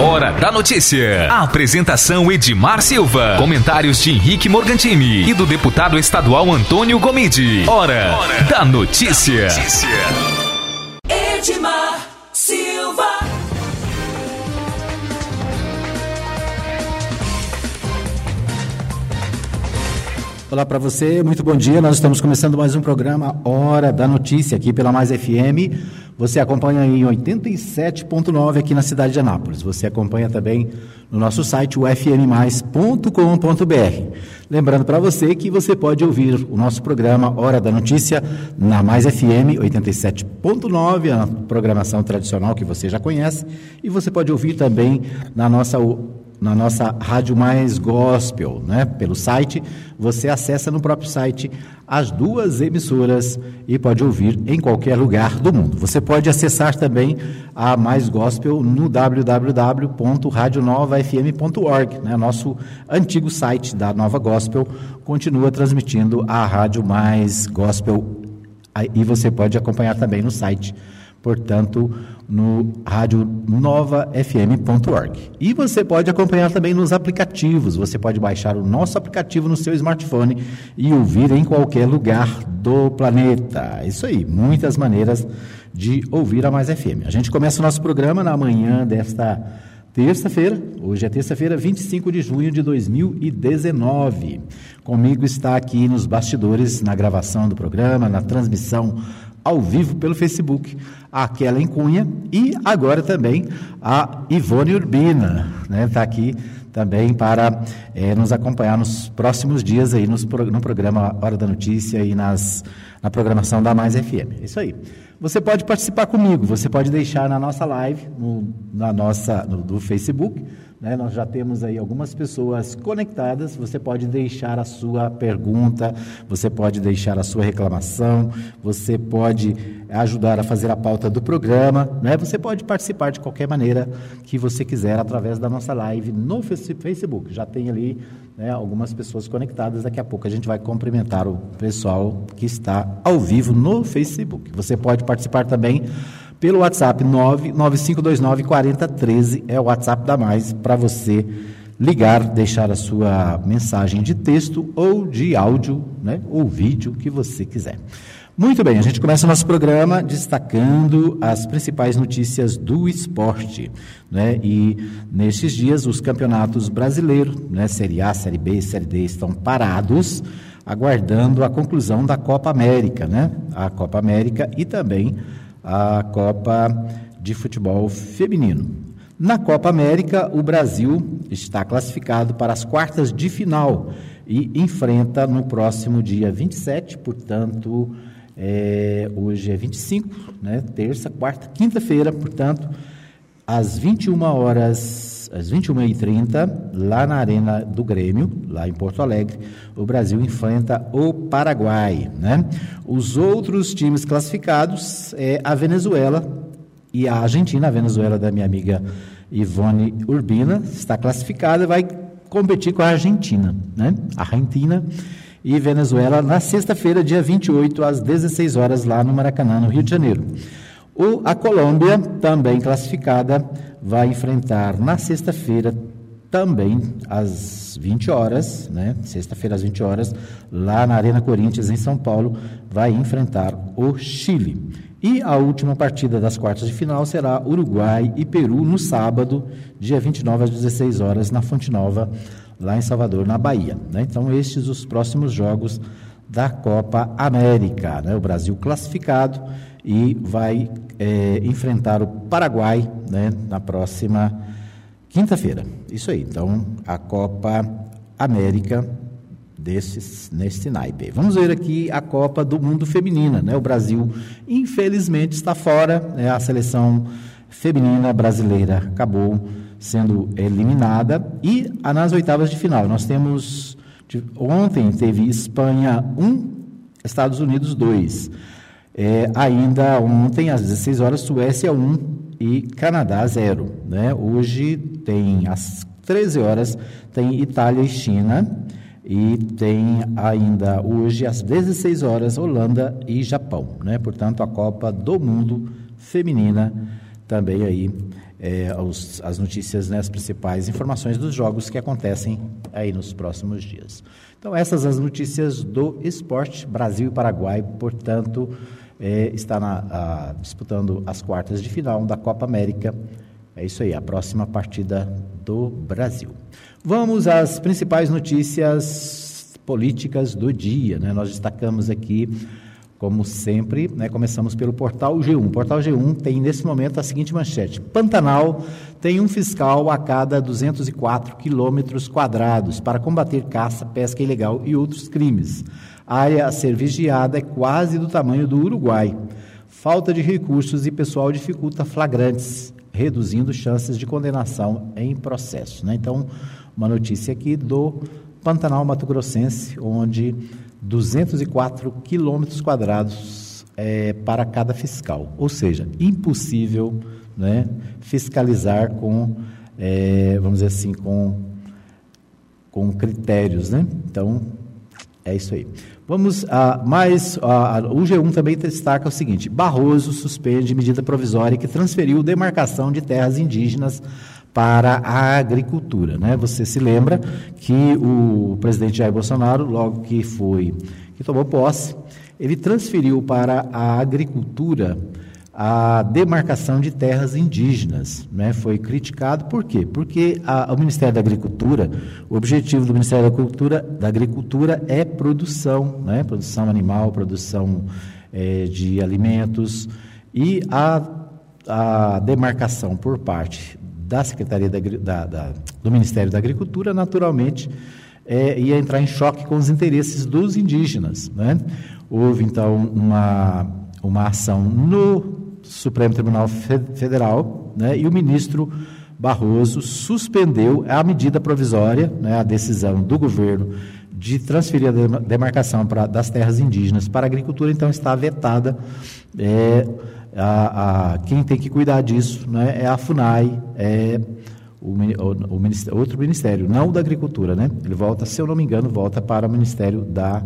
Hora da notícia. A apresentação Edmar Silva. Comentários de Henrique Morgantini e do deputado estadual Antônio Gomide. Hora, Hora da notícia. notícia. Edmar Olá para você, muito bom dia. Nós estamos começando mais um programa Hora da Notícia aqui pela Mais FM. Você acompanha em 87.9 aqui na cidade de Anápolis. Você acompanha também no nosso site, ufmmais.com.br. Lembrando para você que você pode ouvir o nosso programa Hora da Notícia na Mais FM 87.9, a programação tradicional que você já conhece, e você pode ouvir também na nossa na nossa Rádio Mais Gospel, né? Pelo site, você acessa no próprio site as duas emissoras e pode ouvir em qualquer lugar do mundo. Você pode acessar também a Mais Gospel no www.radionovafm.org, né? Nosso antigo site da Nova Gospel continua transmitindo a Rádio Mais Gospel e você pode acompanhar também no site portanto, no rádio novafm.org. E você pode acompanhar também nos aplicativos. Você pode baixar o nosso aplicativo no seu smartphone e ouvir em qualquer lugar do planeta. Isso aí, muitas maneiras de ouvir a Mais FM. A gente começa o nosso programa na manhã desta terça-feira. Hoje é terça-feira, 25 de junho de 2019. Comigo está aqui nos bastidores, na gravação do programa, na transmissão ao vivo pelo Facebook, a Kellen Cunha e agora também a Ivone Urbina, né? Está aqui também para é, nos acompanhar nos próximos dias aí nos, no programa Hora da Notícia e nas, na programação da Mais FM. É isso aí. Você pode participar comigo, você pode deixar na nossa live, no, na nossa, no, do Facebook, né? Nós já temos aí algumas pessoas conectadas. Você pode deixar a sua pergunta, você pode deixar a sua reclamação, você pode ajudar a fazer a pauta do programa. Né? Você pode participar de qualquer maneira que você quiser através da nossa live no Facebook. Já tem ali né, algumas pessoas conectadas. Daqui a pouco a gente vai cumprimentar o pessoal que está ao vivo no Facebook. Você pode participar também pelo WhatsApp 99529 4013 é o WhatsApp da Mais para você ligar, deixar a sua mensagem de texto ou de áudio, né, ou vídeo que você quiser. Muito bem, a gente começa o nosso programa destacando as principais notícias do esporte. Né? E nestes dias os campeonatos brasileiros, né, Série A, Série B, Série D, estão parados, aguardando a conclusão da Copa América, né? A Copa América e também a Copa de Futebol Feminino. Na Copa América, o Brasil está classificado para as quartas de final e enfrenta no próximo dia 27, portanto, é, hoje é 25, né, terça, quarta, quinta-feira, portanto, às 21 horas, às 21h30, lá na Arena do Grêmio, lá em Porto Alegre, o Brasil enfrenta o Paraguai. Né? Os outros times classificados é a Venezuela e a Argentina. A Venezuela da minha amiga Ivone Urbina está classificada e vai competir com a Argentina. Né? Argentina e Venezuela na sexta-feira, dia 28, às 16 horas, lá no Maracanã, no Rio de Janeiro. O, a Colômbia, também classificada, vai enfrentar na sexta-feira, também às 20 horas, né? Sexta-feira às 20 horas, lá na Arena Corinthians, em São Paulo, vai enfrentar o Chile. E a última partida das quartas de final será Uruguai e Peru no sábado, dia 29 às 16 horas, na Fonte Nova, lá em Salvador, na Bahia. Né? Então, estes os próximos jogos da Copa América. Né? O Brasil classificado e vai é, enfrentar o Paraguai né, na próxima Quinta-feira, isso aí. Então, a Copa América desses, neste naipe. Vamos ver aqui a Copa do Mundo Feminina. Né? O Brasil, infelizmente, está fora. Né? A seleção feminina brasileira acabou sendo eliminada. E nas oitavas de final, nós temos. Ontem teve Espanha 1, Estados Unidos 2. É, ainda ontem, às 16 horas, Suécia 1, e Canadá zero. Né? Hoje tem às 13 horas tem Itália e China e tem ainda hoje às 16 horas Holanda e Japão, né? Portanto, a Copa do Mundo feminina também aí é, os, as notícias, né, as principais informações dos jogos que acontecem aí nos próximos dias. Então, essas as notícias do esporte. Brasil e Paraguai, portanto, é, está na, a, disputando as quartas de final da Copa América. É isso aí, a próxima partida do Brasil. Vamos às principais notícias políticas do dia. Né? Nós destacamos aqui como sempre, né, começamos pelo portal G1. O portal G1 tem nesse momento a seguinte manchete: Pantanal tem um fiscal a cada 204 quilômetros quadrados para combater caça, pesca ilegal e outros crimes. A área a ser vigiada é quase do tamanho do Uruguai. Falta de recursos e pessoal dificulta flagrantes, reduzindo chances de condenação em processo. Né? Então, uma notícia aqui do Pantanal Mato Grossense, onde 204 quilômetros quadrados é, para cada fiscal. Ou seja, impossível né, fiscalizar com, é, vamos dizer assim, com, com critérios. Né? Então, é isso aí. Vamos a mais. A, o G1 também destaca o seguinte: Barroso suspende medida provisória que transferiu demarcação de terras indígenas para a agricultura. Né? Você se lembra que o presidente Jair Bolsonaro, logo que foi, que tomou posse, ele transferiu para a agricultura a demarcação de terras indígenas. Né? Foi criticado por quê? Porque a, o Ministério da Agricultura, o objetivo do Ministério da Agricultura, da Agricultura é produção, né? produção animal, produção é, de alimentos, e a, a demarcação por parte da Secretaria da, da, da, do Ministério da Agricultura, naturalmente, é, ia entrar em choque com os interesses dos indígenas. Né? Houve, então, uma, uma ação no Supremo Tribunal Federal né? e o ministro Barroso suspendeu a medida provisória, né? a decisão do governo de transferir a demarcação pra, das terras indígenas para a agricultura, então está vetada. É, a, a, quem tem que cuidar disso né, é a FUNAI, é o, o, o ministério, outro ministério, não o da Agricultura, né? Ele volta, se eu não me engano, volta para o Ministério da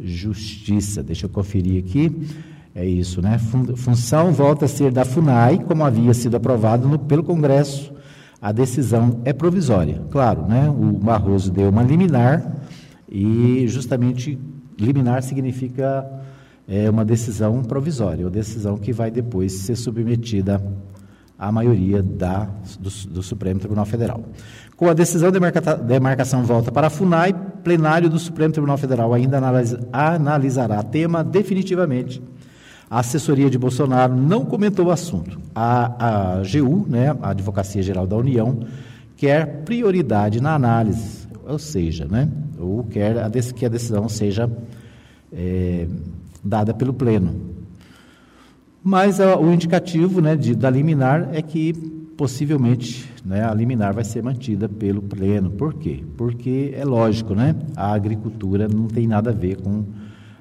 Justiça. Deixa eu conferir aqui. É isso, né? Função volta a ser da FUNAI, como havia sido aprovado no, pelo Congresso. A decisão é provisória. Claro, né? O Barroso deu uma liminar e justamente liminar significa é uma decisão provisória, uma decisão que vai depois ser submetida à maioria da, do, do Supremo Tribunal Federal. Com a decisão de demarcação volta para a FUNAI, plenário do Supremo Tribunal Federal ainda analisa, analisará tema definitivamente. A assessoria de Bolsonaro não comentou o assunto. A, a AGU, né, a Advocacia Geral da União, quer prioridade na análise, ou seja, né, ou quer a, que a decisão seja é, dada pelo Pleno. Mas a, o indicativo né, de, da liminar é que possivelmente né, a liminar vai ser mantida pelo Pleno. Por quê? Porque é lógico, né? A agricultura não tem nada a ver com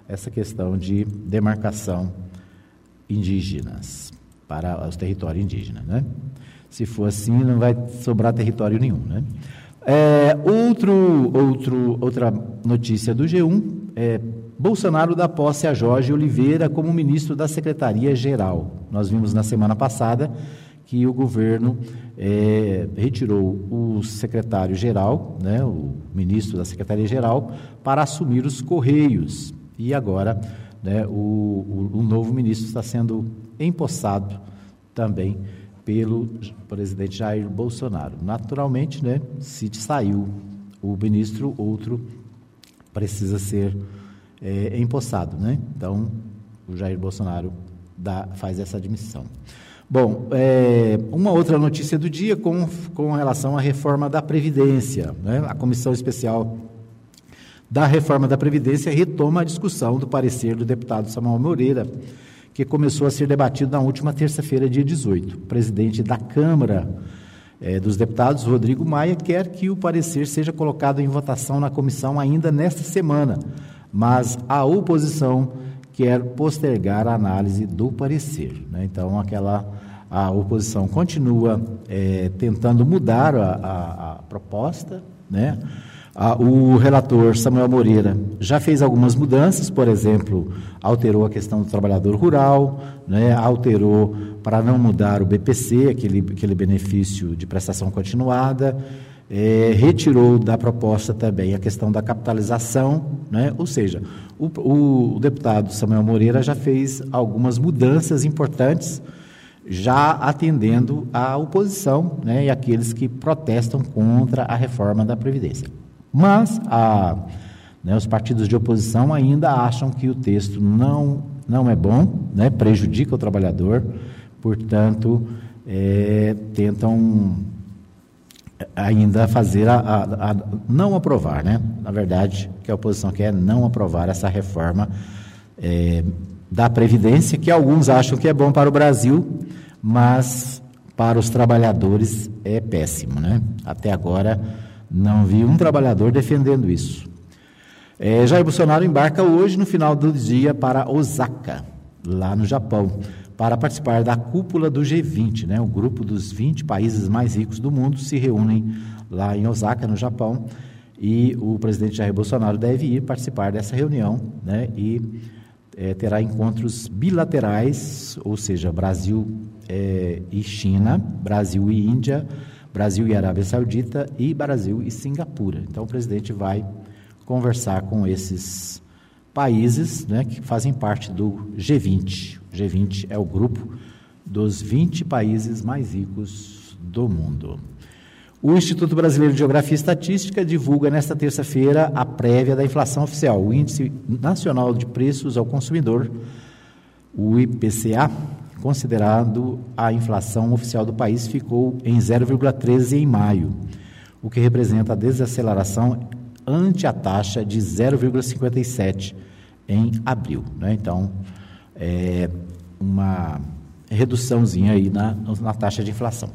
essa questão de demarcação indígenas para os territórios indígenas, né? Se for assim, não vai sobrar território nenhum, né? É, outro, outro, outra notícia do G1 é Bolsonaro dá posse a Jorge Oliveira como ministro da Secretaria-Geral. Nós vimos na semana passada que o governo é, retirou o secretário-geral, né, o ministro da Secretaria-Geral, para assumir os Correios. E agora né, o, o, o novo ministro está sendo empossado também pelo presidente Jair Bolsonaro. Naturalmente, né, se saiu o ministro, outro precisa ser é, empossado. Né? Então, o Jair Bolsonaro dá, faz essa admissão. Bom, é, uma outra notícia do dia com, com relação à reforma da Previdência. Né? A Comissão Especial da Reforma da Previdência retoma a discussão do parecer do deputado Samuel Moreira, que começou a ser debatido na última terça-feira, dia 18. O presidente da Câmara é, dos Deputados, Rodrigo Maia, quer que o parecer seja colocado em votação na comissão ainda nesta semana, mas a oposição quer postergar a análise do parecer. Né? Então, aquela a oposição continua é, tentando mudar a, a, a proposta, né? Ah, o relator Samuel Moreira já fez algumas mudanças, por exemplo, alterou a questão do trabalhador rural, né, alterou para não mudar o BPC, aquele, aquele benefício de prestação continuada, é, retirou da proposta também a questão da capitalização, né, ou seja, o, o, o deputado Samuel Moreira já fez algumas mudanças importantes, já atendendo à oposição né, e aqueles que protestam contra a reforma da Previdência. Mas a, né, os partidos de oposição ainda acham que o texto não, não é bom, né, prejudica o trabalhador, portanto, é, tentam ainda fazer a, a, a, não aprovar, né? Na verdade, o que a oposição quer é não aprovar essa reforma é, da Previdência, que alguns acham que é bom para o Brasil, mas para os trabalhadores é péssimo, né? Até agora não vi um trabalhador defendendo isso. É, Jair Bolsonaro embarca hoje, no final do dia, para Osaka, lá no Japão, para participar da cúpula do G20. Né? O grupo dos 20 países mais ricos do mundo se reúnem lá em Osaka, no Japão, e o presidente Jair Bolsonaro deve ir participar dessa reunião né? e é, terá encontros bilaterais, ou seja, Brasil é, e China, Brasil e Índia, Brasil e Arábia Saudita e Brasil e Singapura. Então, o presidente vai conversar com esses países né, que fazem parte do G20. O G20 é o grupo dos 20 países mais ricos do mundo. O Instituto Brasileiro de Geografia e Estatística divulga nesta terça-feira a prévia da inflação oficial, o Índice Nacional de Preços ao Consumidor, o IPCA, considerado a inflação oficial do país, ficou em 0,13 em maio, o que representa a desaceleração ante a taxa de 0,57 em abril. Né? Então, é uma reduçãozinha aí na, na taxa de inflação.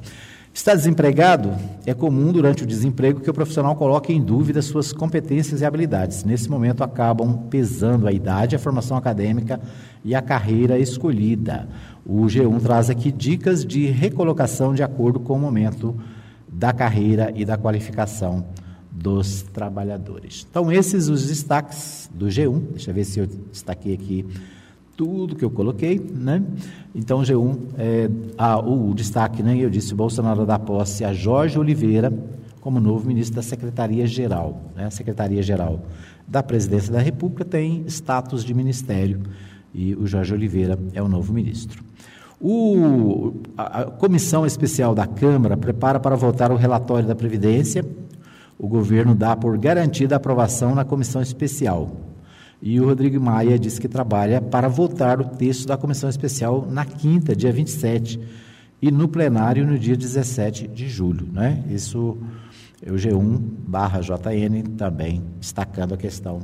Está desempregado? É comum durante o desemprego que o profissional coloque em dúvida suas competências e habilidades. Nesse momento acabam pesando a idade, a formação acadêmica e a carreira escolhida. O G1 traz aqui dicas de recolocação de acordo com o momento da carreira e da qualificação dos trabalhadores. Então, esses os destaques do G1. Deixa eu ver se eu destaquei aqui tudo que eu coloquei, né? Então, G1, é, ah, o destaque, né? Eu disse, Bolsonaro dá posse a Jorge Oliveira como novo ministro da Secretaria-Geral. Né? A Secretaria-Geral da Presidência da República tem status de ministério e o Jorge Oliveira é o novo ministro. O, a, a Comissão Especial da Câmara prepara para votar o relatório da Previdência. O governo dá por garantida a aprovação na Comissão Especial. E o Rodrigo Maia disse que trabalha para votar o texto da comissão especial na quinta, dia 27, e no plenário no dia 17 de julho. Né? Isso é o G1 barra JN também destacando a questão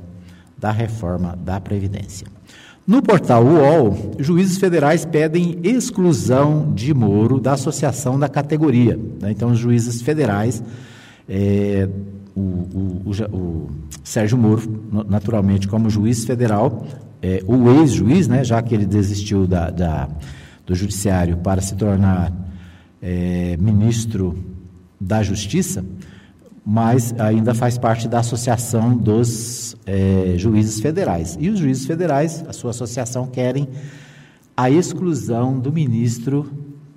da reforma da Previdência. No portal UOL, juízes federais pedem exclusão de Moro da associação da categoria. Né? Então, os juízes federais é, o, o, o, o, Sérgio Moro, naturalmente, como juiz federal, é, o ex-juiz, né, já que ele desistiu da, da, do judiciário para se tornar é, ministro da Justiça, mas ainda faz parte da Associação dos é, Juízes Federais. E os juízes federais, a sua associação, querem a exclusão do ministro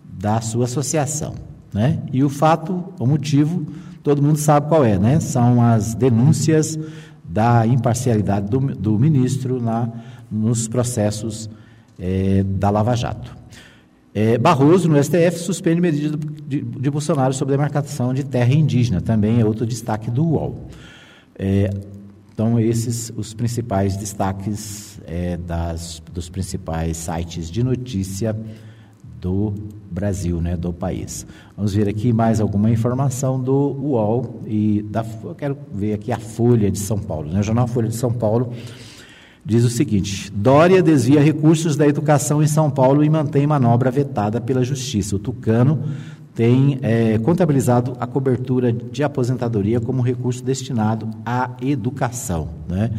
da sua associação. Né? E o fato, o motivo todo mundo sabe qual é, né? São as denúncias da imparcialidade do, do ministro na, nos processos é, da Lava Jato. É, Barroso, no STF, suspende medida de, de, Bolsonaro sobre demarcação de terra indígena, também é outro destaque do UOL. É, então, esses os principais destaques é, das, dos principais sites de notícia do Brasil, né, do país. Vamos ver aqui mais alguma informação do UOL e da, eu quero ver aqui a Folha de São Paulo. Né? O jornal Folha de São Paulo diz o seguinte: Dória desvia recursos da educação em São Paulo e mantém manobra vetada pela Justiça. O Tucano tem é, contabilizado a cobertura de aposentadoria como recurso destinado à educação. Né?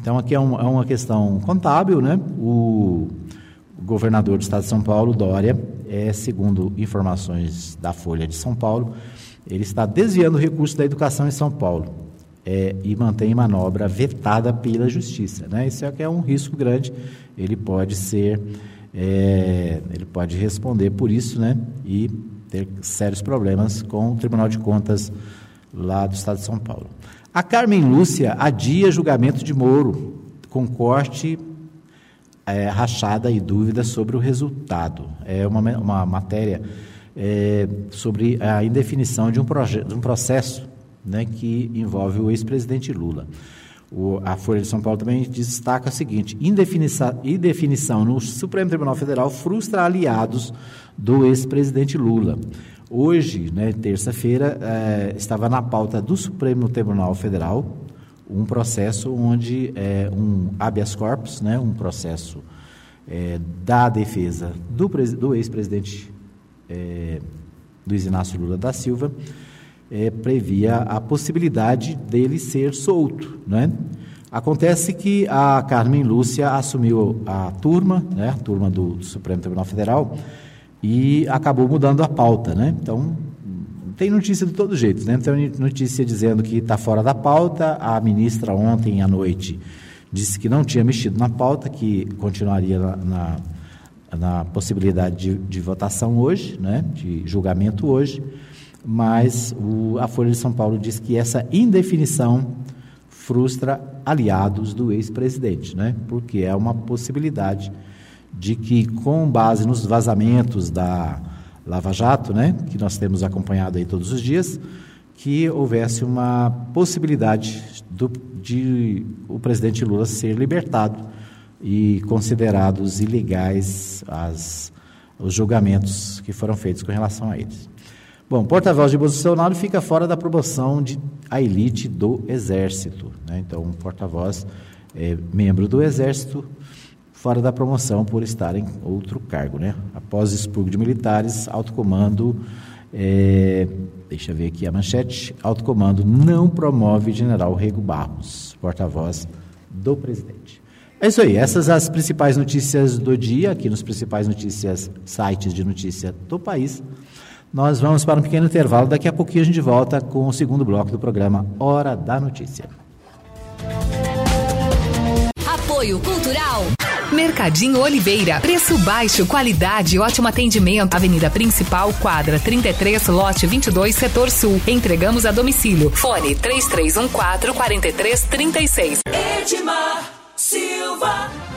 Então, aqui é, um, é uma questão contábil, né? O governador do estado de São Paulo, Dória, é, segundo informações da Folha de São Paulo, ele está desviando recursos da educação em São Paulo. É, e mantém manobra vetada pela justiça. Né? Isso é, é um risco grande, ele pode ser, é, ele pode responder por isso né? e ter sérios problemas com o Tribunal de Contas lá do Estado de São Paulo. A Carmen Lúcia adia julgamento de Moro, com corte é, rachada e dúvida sobre o resultado. É uma, uma matéria é, sobre a indefinição de um, de um processo né, que envolve o ex-presidente Lula. O, a Folha de São Paulo também destaca o seguinte: indefinição, no Supremo Tribunal Federal frustra aliados do ex-presidente Lula. Hoje, né, terça-feira, é, estava na pauta do Supremo Tribunal Federal um processo onde é, um habeas corpus, né, um processo é, da defesa do, do ex-presidente Luiz Inácio Lula da Silva, é, previa a possibilidade dele ser solto. Né? Acontece que a Carmen Lúcia assumiu a turma, né, a turma do, Supremo Tribunal Federal, e acabou mudando a pauta. Né? Então, tem notícia de todo jeito. Né? Tem notícia dizendo que está fora da pauta. A ministra ontem à noite disse que não tinha mexido na pauta, que continuaria na, na, na possibilidade de, de, votação hoje, né? de julgamento hoje mas o, a Folha de São Paulo diz que essa indefinição frustra aliados do ex-presidente, né? porque é uma possibilidade de que, com base nos vazamentos da Lava Jato, né, que nós temos acompanhado aí todos os dias, que houvesse uma possibilidade do, de o presidente Lula ser libertado e considerados ilegais as, os julgamentos que foram feitos com relação a eles. Bom, porta-voz de Bolsonaro fica fora da promoção de elite do Exército. Né? Então, um porta-voz é membro do Exército fora da promoção por estar em outro cargo. Né? Após expurgo de militares, alto comando, é, deixa eu ver aqui a manchete, alto comando não promove general Rego Barros, porta-voz do presidente. É isso aí, essas as principais notícias do dia, aqui nos principais notícias, sites de notícia do país. Nós vamos para um pequeno intervalo. Daqui a pouquinho a gente volta com o segundo bloco do programa Hora da Notícia. Apoio Cultural. Mercadinho Oliveira. Preço baixo, qualidade e ótimo atendimento. Avenida Principal, quadra 33, lote 22, setor sul. Entregamos a domicílio. Fone 3314 4336. Edmar Silva.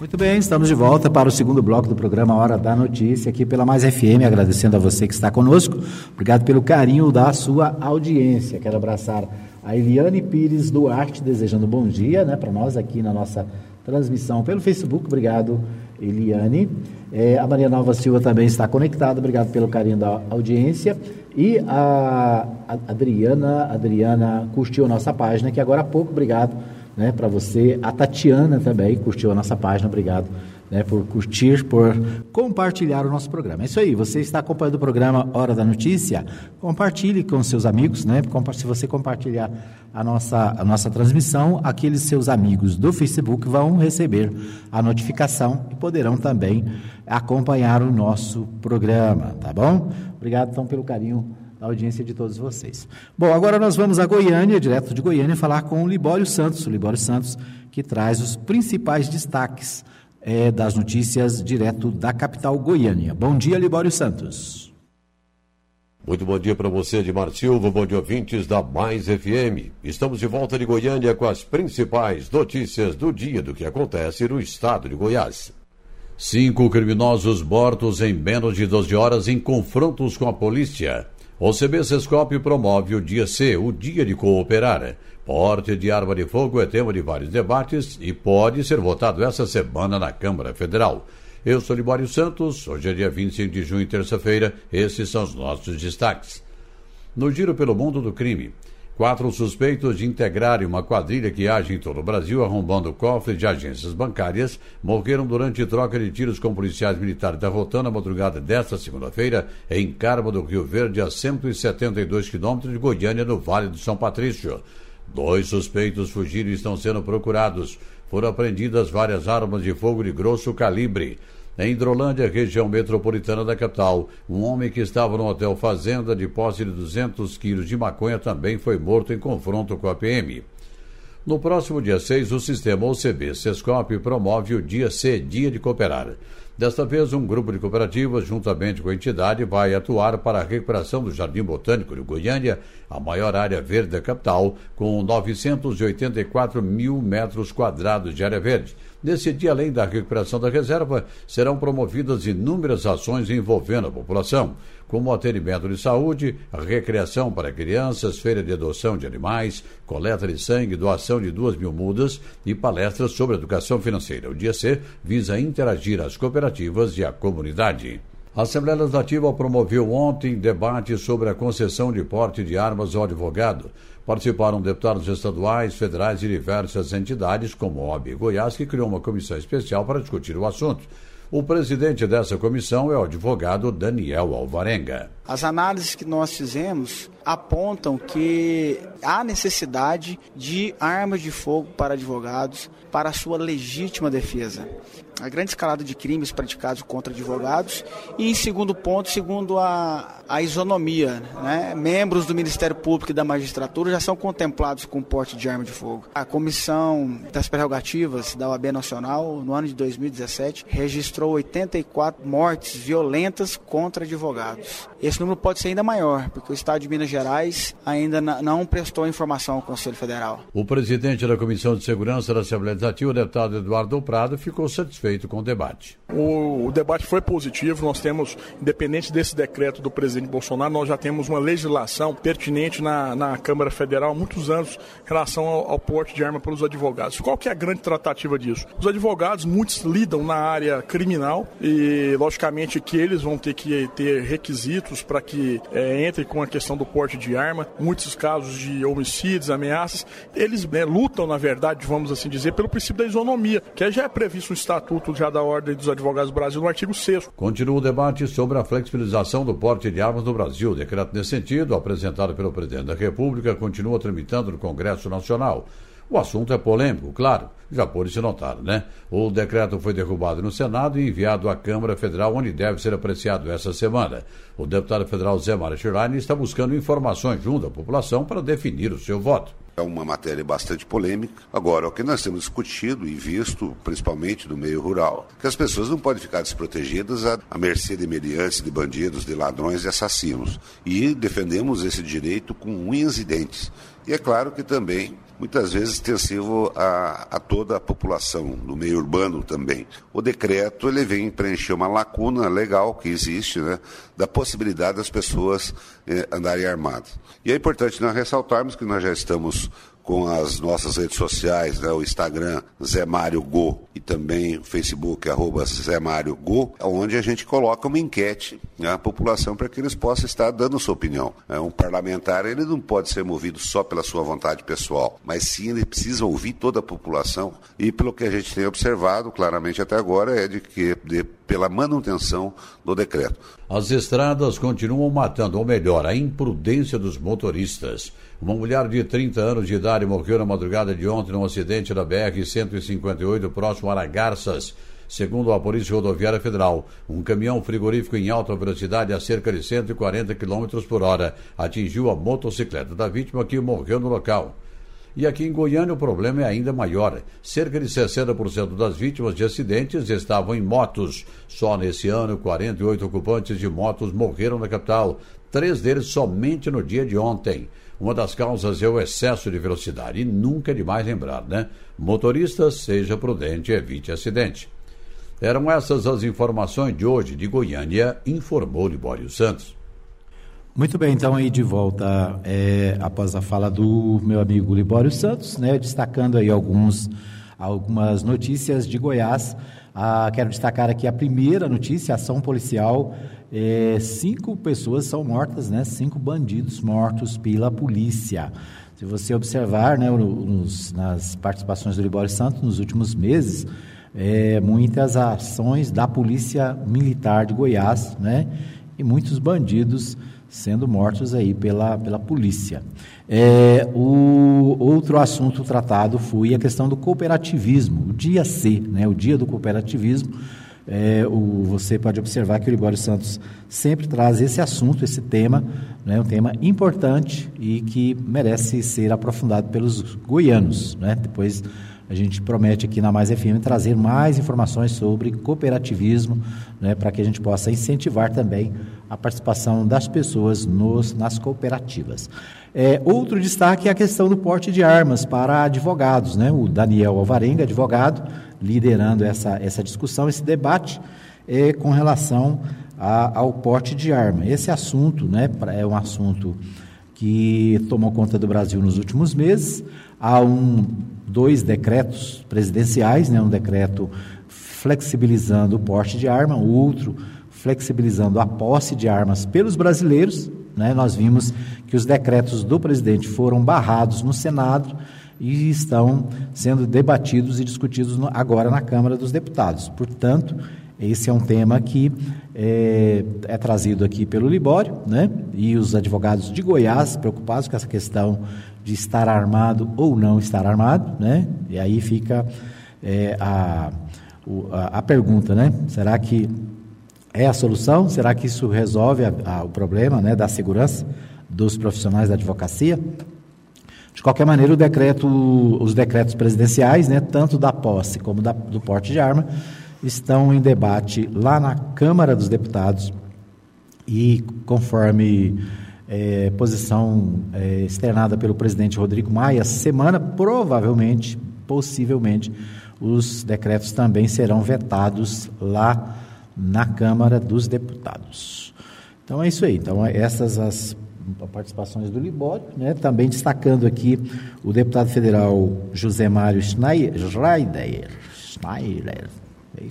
Muito bem, estamos de volta para o segundo bloco do programa Hora da Notícia, aqui pela Mais FM, agradecendo a você que está conosco. Obrigado pelo carinho da sua audiência. Quero abraçar a Eliane Pires Duarte, desejando bom dia né, para nós aqui na nossa transmissão pelo Facebook. Obrigado, Eliane. É, a Maria Nova Silva também está conectada, obrigado pelo carinho da audiência. E a, Adriana, Adriana curtiu a nossa página, que agora há pouco, obrigado né, para você. A Tatiana também curtiu a nossa página, obrigado né, por curtir, por compartilhar o nosso programa. É isso aí, você está acompanhando o programa Hora da Notícia? Compartilhe com seus amigos, né? Se você compartilhar a nossa, a nossa transmissão, aqueles seus amigos do Facebook vão receber a notificação e poderão também acompanhar o nosso programa, tá bom? Obrigado então pelo carinho da audiência de todos vocês. Bom, agora nós vamos a Goiânia, direto de Goiânia, falar com o Libório Santos, o Libório Santos que traz os principais destaques é, das notícias direto da capital Goiânia. Bom dia, Libório Santos. Muito bom dia para você, Edmar Silva, bom dia, ouvintes da Mais FM. Estamos de volta de Goiânia com as principais notícias do dia do que acontece no estado de Goiás. Cinco criminosos mortos em menos de 12 horas em confrontos com a polícia. O CB Sescop promove o Dia C, o Dia de Cooperar. Porte de arma de fogo é tema de vários debates e pode ser votado essa semana na Câmara Federal. Eu sou Libório Santos, hoje é dia 25 de junho, terça-feira. Esses são os nossos destaques. No Giro pelo Mundo do Crime. Quatro suspeitos de integrarem uma quadrilha que age em todo o Brasil arrombando cofres de agências bancárias morreram durante troca de tiros com policiais militares da Rotan na madrugada desta segunda-feira em Carmo do Rio Verde, a 172 quilômetros de Goiânia, no Vale do São Patrício. Dois suspeitos fugiram e estão sendo procurados. Foram apreendidas várias armas de fogo de grosso calibre. Em Hidrolândia, região metropolitana da capital, um homem que estava no hotel Fazenda de posse de 200 quilos de maconha também foi morto em confronto com a PM. No próximo dia 6, o sistema OCB Sescop promove o Dia C, Dia de Cooperar. Desta vez, um grupo de cooperativas, juntamente com a entidade, vai atuar para a recuperação do Jardim Botânico de Goiânia, a maior área verde da capital, com 984 mil metros quadrados de área verde. Nesse dia, além da recuperação da reserva, serão promovidas inúmeras ações envolvendo a população, como atendimento de saúde, recreação para crianças, feira de adoção de animais, coleta de sangue, doação de duas mil mudas e palestras sobre educação financeira. O dia C visa interagir as cooperativas e a comunidade. A Assembleia Legislativa promoveu ontem debate sobre a concessão de porte de armas ao advogado. Participaram deputados estaduais, federais e diversas entidades, como OAB Goiás, que criou uma comissão especial para discutir o assunto. O presidente dessa comissão é o advogado Daniel Alvarenga. As análises que nós fizemos apontam que há necessidade de armas de fogo para advogados para a sua legítima defesa a grande escalada de crimes praticados contra advogados e, em segundo ponto, segundo a, a isonomia, né? membros do Ministério Público e da magistratura já são contemplados com porte de arma de fogo. A Comissão das Prerrogativas da OAB Nacional, no ano de 2017, registrou 84 mortes violentas contra advogados. Esse número pode ser ainda maior, porque o Estado de Minas Gerais ainda não prestou informação ao Conselho Federal. O presidente da Comissão de Segurança da Assembleia Legislativa, o deputado Eduardo Prado, ficou satisfeito satisfeito com o debate. O, o, debate foi positivo. Nós temos, independente desse decreto do presidente Bolsonaro, nós já temos uma legislação pertinente na, na Câmara Federal há muitos anos em relação ao, ao porte de arma para os advogados. Qual que é a grande tratativa disso? Os advogados, muitos lidam na área criminal e, logicamente, que eles vão ter que ter requisitos para que é, entre com a questão do porte de arma. Muitos casos de homicídios, ameaças, eles né, lutam, na verdade, vamos assim dizer, pelo princípio da isonomia, que já é previsto no Estatuto Estatuto já da Ordem dos Advogados do Brasil, no artigo 6 Continua o debate sobre a flexibilização do porte de armas no Brasil. O decreto nesse sentido, apresentado pelo presidente da República, continua tramitando no Congresso Nacional. O assunto é polêmico, claro, já pôde se notar, né? O decreto foi derrubado no Senado e enviado à Câmara Federal, onde deve ser apreciado essa semana. O deputado federal Zé Mara Chirani está buscando informações junto à população para definir o seu voto. É uma matéria bastante polêmica. Agora, o que nós temos discutido e visto, principalmente no meio rural, que as pessoas não podem ficar desprotegidas à, à mercê de meliantes, de bandidos, de ladrões e assassinos. E defendemos esse direito com unhas e dentes. E é claro que também muitas vezes extensivo a, a, toda a população, no meio urbano também. O decreto ele vem preencher uma lacuna legal que existe, né, da possibilidade das pessoas eh, andarem armadas. E é importante nós ressaltarmos que nós já estamos com as nossas redes sociais, né, o Instagram Zé Mário Go e também o Facebook arroba Zé Mário Go, onde a gente coloca uma enquete à população para que eles possam estar dando sua opinião. É, um parlamentar ele não pode ser movido só pela sua vontade pessoal, mas sim ele precisa ouvir toda a população e pelo que a gente tem observado claramente até agora é de que de, pela manutenção do decreto. As estradas continuam matando, ou melhor, a imprudência dos motoristas. Uma mulher de 30 anos de idade morreu na madrugada de ontem num acidente da BR-158 próximo a Aragarças. Segundo a Polícia Rodoviária Federal, um caminhão frigorífico em alta velocidade a cerca de 140 km por hora atingiu a motocicleta da vítima que morreu no local. E aqui em Goiânia o problema é ainda maior. Cerca de 60% das vítimas de acidentes estavam em motos. Só nesse ano, 48 ocupantes de motos morreram na capital, três deles somente no dia de ontem. Uma das causas é o excesso de velocidade. E nunca é demais lembrar, né? Motorista, seja prudente e evite acidente. Eram essas as informações de hoje de Goiânia, informou Libório Santos. Muito bem, então aí de volta é, após a fala do meu amigo Libório Santos, né, destacando aí alguns, algumas notícias de Goiás. Ah, quero destacar aqui a primeira notícia, ação policial é, cinco pessoas são mortas, né? Cinco bandidos mortos pela polícia. Se você observar, né, nos, nas participações do Libório Santos nos últimos meses, é, muitas ações da Polícia Militar de Goiás, né? E muitos bandidos sendo mortos aí pela, pela polícia. É, o outro assunto tratado foi a questão do cooperativismo, o dia C, né, o dia do cooperativismo, é, o, você pode observar que o Libório Santos sempre traz esse assunto, esse tema, né, um tema importante e que merece ser aprofundado pelos goianos. Né? Depois a gente promete aqui na Mais FM trazer mais informações sobre cooperativismo, né, para que a gente possa incentivar também a participação das pessoas nos, nas cooperativas. É, outro destaque é a questão do porte de armas para advogados. Né? O Daniel Alvarenga, advogado, liderando essa, essa discussão, esse debate é, com relação a, ao porte de arma. Esse assunto né, é um assunto que tomou conta do Brasil nos últimos meses. Há um, dois decretos presidenciais, né, um decreto flexibilizando o porte de arma, outro flexibilizando a posse de armas pelos brasileiros. Né? Nós vimos que os decretos do presidente foram barrados no Senado e estão sendo debatidos e discutidos no, agora na Câmara dos Deputados. Portanto, esse é um tema que é, é, trazido aqui pelo Libório, né? E os advogados de Goiás preocupados com essa questão de estar armado ou não estar armado, né? E aí fica é, a, a, a, pergunta, né? Será que é a solução? Será que isso resolve a, o problema, né, da segurança dos profissionais da advocacia? De qualquer maneira, decreto, os decretos presidenciais, né, tanto da posse como da, do porte de arma, estão em debate lá na Câmara dos Deputados e, conforme é, posição é, externada pelo presidente Rodrigo Maia, semana provavelmente, possivelmente, os decretos também serão vetados lá na Câmara dos Deputados. Então é isso aí. Então essas as participações do Libório, né? também destacando aqui o deputado federal José Mário Schneider, Schneider,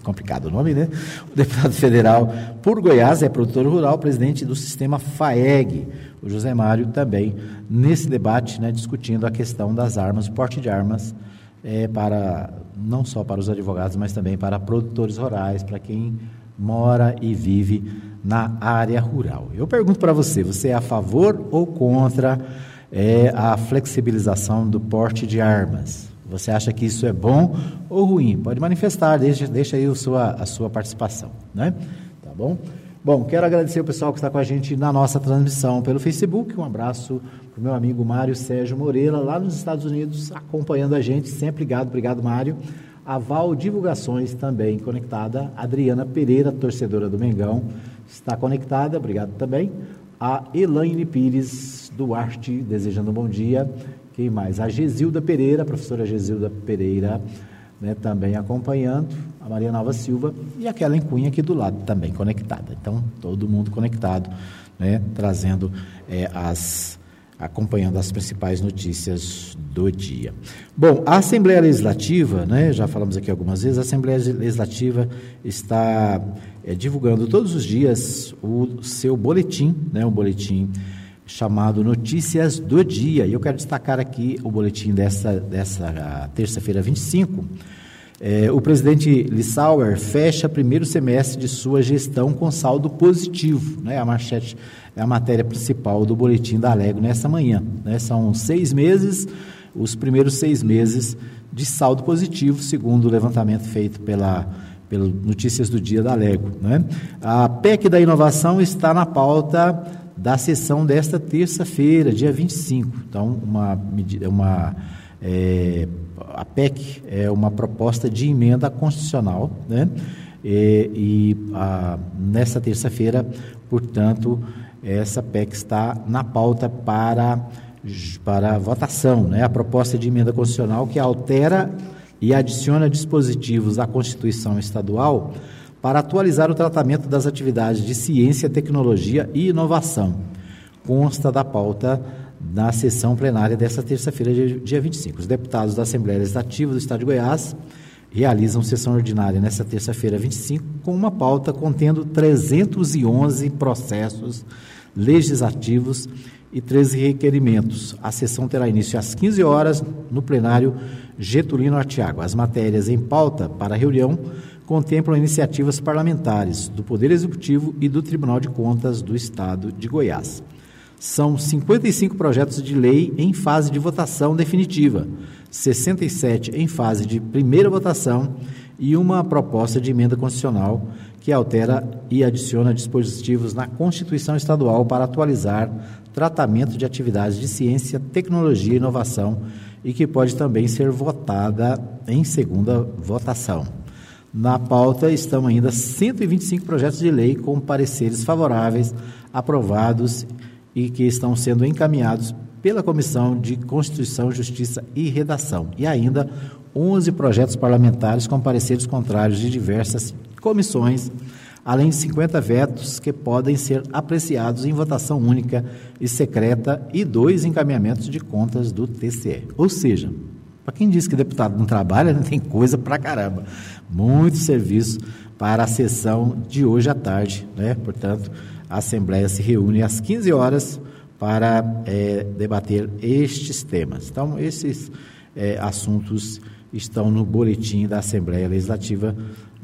complicado o nome, né? O deputado federal por Goiás é produtor rural, presidente do sistema FAEG, o José Mário também nesse debate, né, discutindo a questão das armas, o porte de armas é, para não só para os advogados, mas também para produtores rurais, para quem mora e vive na área rural. Eu pergunto para você: você é a favor ou contra é, a flexibilização do porte de armas? Você acha que isso é bom ou ruim? Pode manifestar, deixa, deixa aí a sua, a sua participação, né? Tá bom? Bom, quero agradecer o pessoal que está com a gente na nossa transmissão pelo Facebook. Um abraço para o meu amigo Mário Sérgio Moreira, lá nos Estados Unidos, acompanhando a gente. Sempre ligado. Obrigado, Mário. A Val Divulgações também conectada. Adriana Pereira, torcedora do Mengão, está conectada. Obrigado também. A Elaine Pires Duarte, desejando um bom dia. Quem mais? A Gesilda Pereira, a professora Gesilda Pereira, né, também acompanhando. A Maria Nova Silva e aquela em Cunha aqui do lado também conectada. Então, todo mundo conectado, né, trazendo é, as acompanhando as principais notícias do dia. Bom, a Assembleia Legislativa, né, já falamos aqui algumas vezes, a Assembleia Legislativa está é, divulgando todos os dias o seu boletim, né, um boletim chamado Notícias do Dia. E eu quero destacar aqui o boletim dessa, dessa terça-feira 25. É, o presidente Lissauer fecha primeiro semestre de sua gestão com saldo positivo. Né, a manchete é a matéria principal do boletim da Alego nessa manhã. Né? São seis meses, os primeiros seis meses de saldo positivo, segundo o levantamento feito pela, pela Notícias do Dia da Alego. Né? A PEC da inovação está na pauta da sessão desta terça-feira, dia 25. Então, uma uma é, a PEC é uma proposta de emenda constitucional, né? E, a, nessa terça-feira, portanto, essa PEC está na pauta para, para votação. Né? A proposta de emenda constitucional que altera e adiciona dispositivos à Constituição Estadual para atualizar o tratamento das atividades de ciência, tecnologia e inovação. Consta da pauta na sessão plenária desta terça-feira, dia 25. Os deputados da Assembleia Legislativa do Estado de Goiás realizam sessão ordinária nesta terça-feira, 25, com uma pauta contendo 311 processos legislativos e 13 requerimentos. A sessão terá início às 15 horas no plenário Getulino Artiago. As matérias em pauta para a reunião contemplam iniciativas parlamentares do Poder Executivo e do Tribunal de Contas do Estado de Goiás. São 55 projetos de lei em fase de votação definitiva, 67 em fase de primeira votação e uma proposta de emenda constitucional que altera e adiciona dispositivos na Constituição Estadual para atualizar tratamento de atividades de ciência, tecnologia e inovação e que pode também ser votada em segunda votação. Na pauta estão ainda 125 projetos de lei com pareceres favoráveis, aprovados e que estão sendo encaminhados pela Comissão de Constituição, Justiça e Redação. E ainda 11 projetos parlamentares com pareceres contrários de diversas comissões, além de 50 vetos que podem ser apreciados em votação única e secreta e dois encaminhamentos de contas do TCE. Ou seja, para quem diz que deputado não trabalha, tem coisa para caramba. Muito serviço para a sessão de hoje à tarde. Né? Portanto, a Assembleia se reúne às 15 horas para é, debater estes temas. Então, esses é, assuntos estão no boletim da Assembleia Legislativa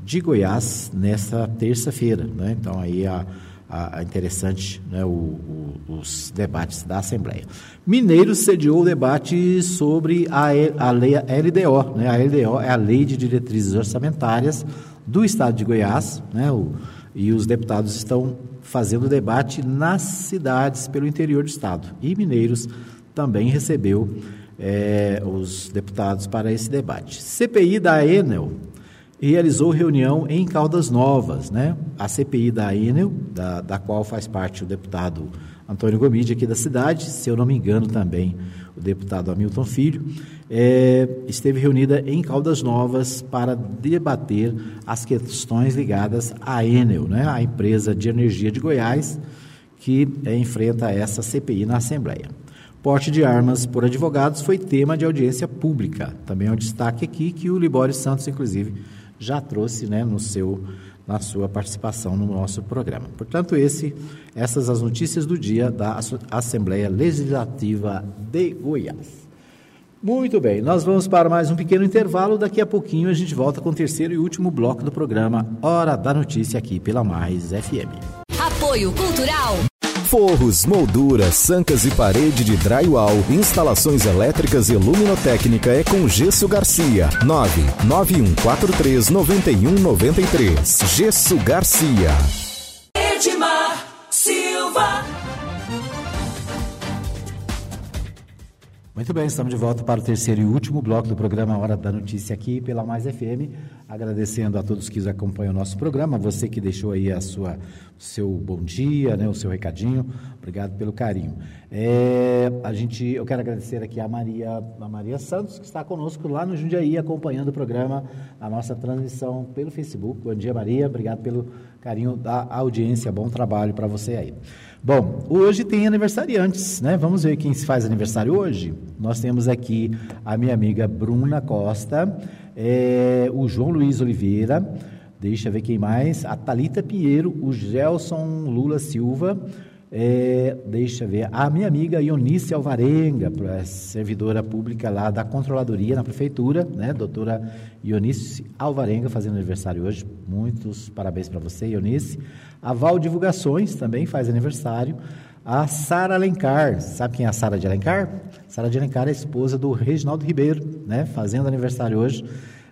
de Goiás nesta terça-feira. Né? Então, aí a, a, a interessante né, o, o, os debates da Assembleia. Mineiro sediou o debate sobre a, a lei a LDO. Né? A LDO é a Lei de Diretrizes Orçamentárias do Estado de Goiás, né? O, e os deputados estão fazendo debate nas cidades pelo interior do Estado. E Mineiros também recebeu é, os deputados para esse debate. CPI da Enel realizou reunião em Caldas Novas, né? A CPI da Enel, da, da qual faz parte o deputado Antônio Gomide aqui da cidade, se eu não me engano também o deputado Hamilton Filho, é, esteve reunida em Caldas Novas para debater as questões ligadas à Enel, né? a empresa de energia de Goiás, que é, enfrenta essa CPI na Assembleia. Porte de armas por advogados foi tema de audiência pública. Também é um destaque aqui que o Libório Santos, inclusive, já trouxe né, no seu, na sua participação no nosso programa. Portanto, esse, essas as notícias do dia da Assembleia Legislativa de Goiás. Muito bem, nós vamos para mais um pequeno intervalo. Daqui a pouquinho a gente volta com o terceiro e último bloco do programa Hora da Notícia aqui pela Mais FM. Apoio Cultural. Forros, molduras, sancas e parede de drywall, instalações elétricas e luminotécnica é com Gesso Garcia. 99143 9193. Gesso Garcia. Edmar Silva. Muito bem, estamos de volta para o terceiro e último bloco do programa Hora da Notícia aqui pela Mais FM. Agradecendo a todos que acompanham o nosso programa, você que deixou aí a sua, seu bom dia, né, o seu recadinho. Obrigado pelo carinho. É, a gente, eu quero agradecer aqui a Maria, a Maria Santos, que está conosco lá no Jundiaí, acompanhando o programa, a nossa transmissão pelo Facebook. Bom dia, Maria. Obrigado pelo carinho da audiência. Bom trabalho para você aí. Bom, hoje tem aniversariantes, né? Vamos ver quem se faz aniversário hoje. Nós temos aqui a minha amiga Bruna Costa, é, o João Luiz Oliveira, deixa eu ver quem mais, a Talita Pinheiro, o Gelson Lula Silva, é, deixa eu ver, a minha amiga Ionice Alvarenga, servidora pública lá da Controladoria na Prefeitura, né, doutora Ionice Alvarenga, fazendo aniversário hoje. Muitos parabéns para você, Ionice. A Val Divulgações também faz aniversário. A Sara Alencar, sabe quem é a Sara de Alencar? Sara de Alencar é esposa do Reginaldo Ribeiro, né, fazendo aniversário hoje.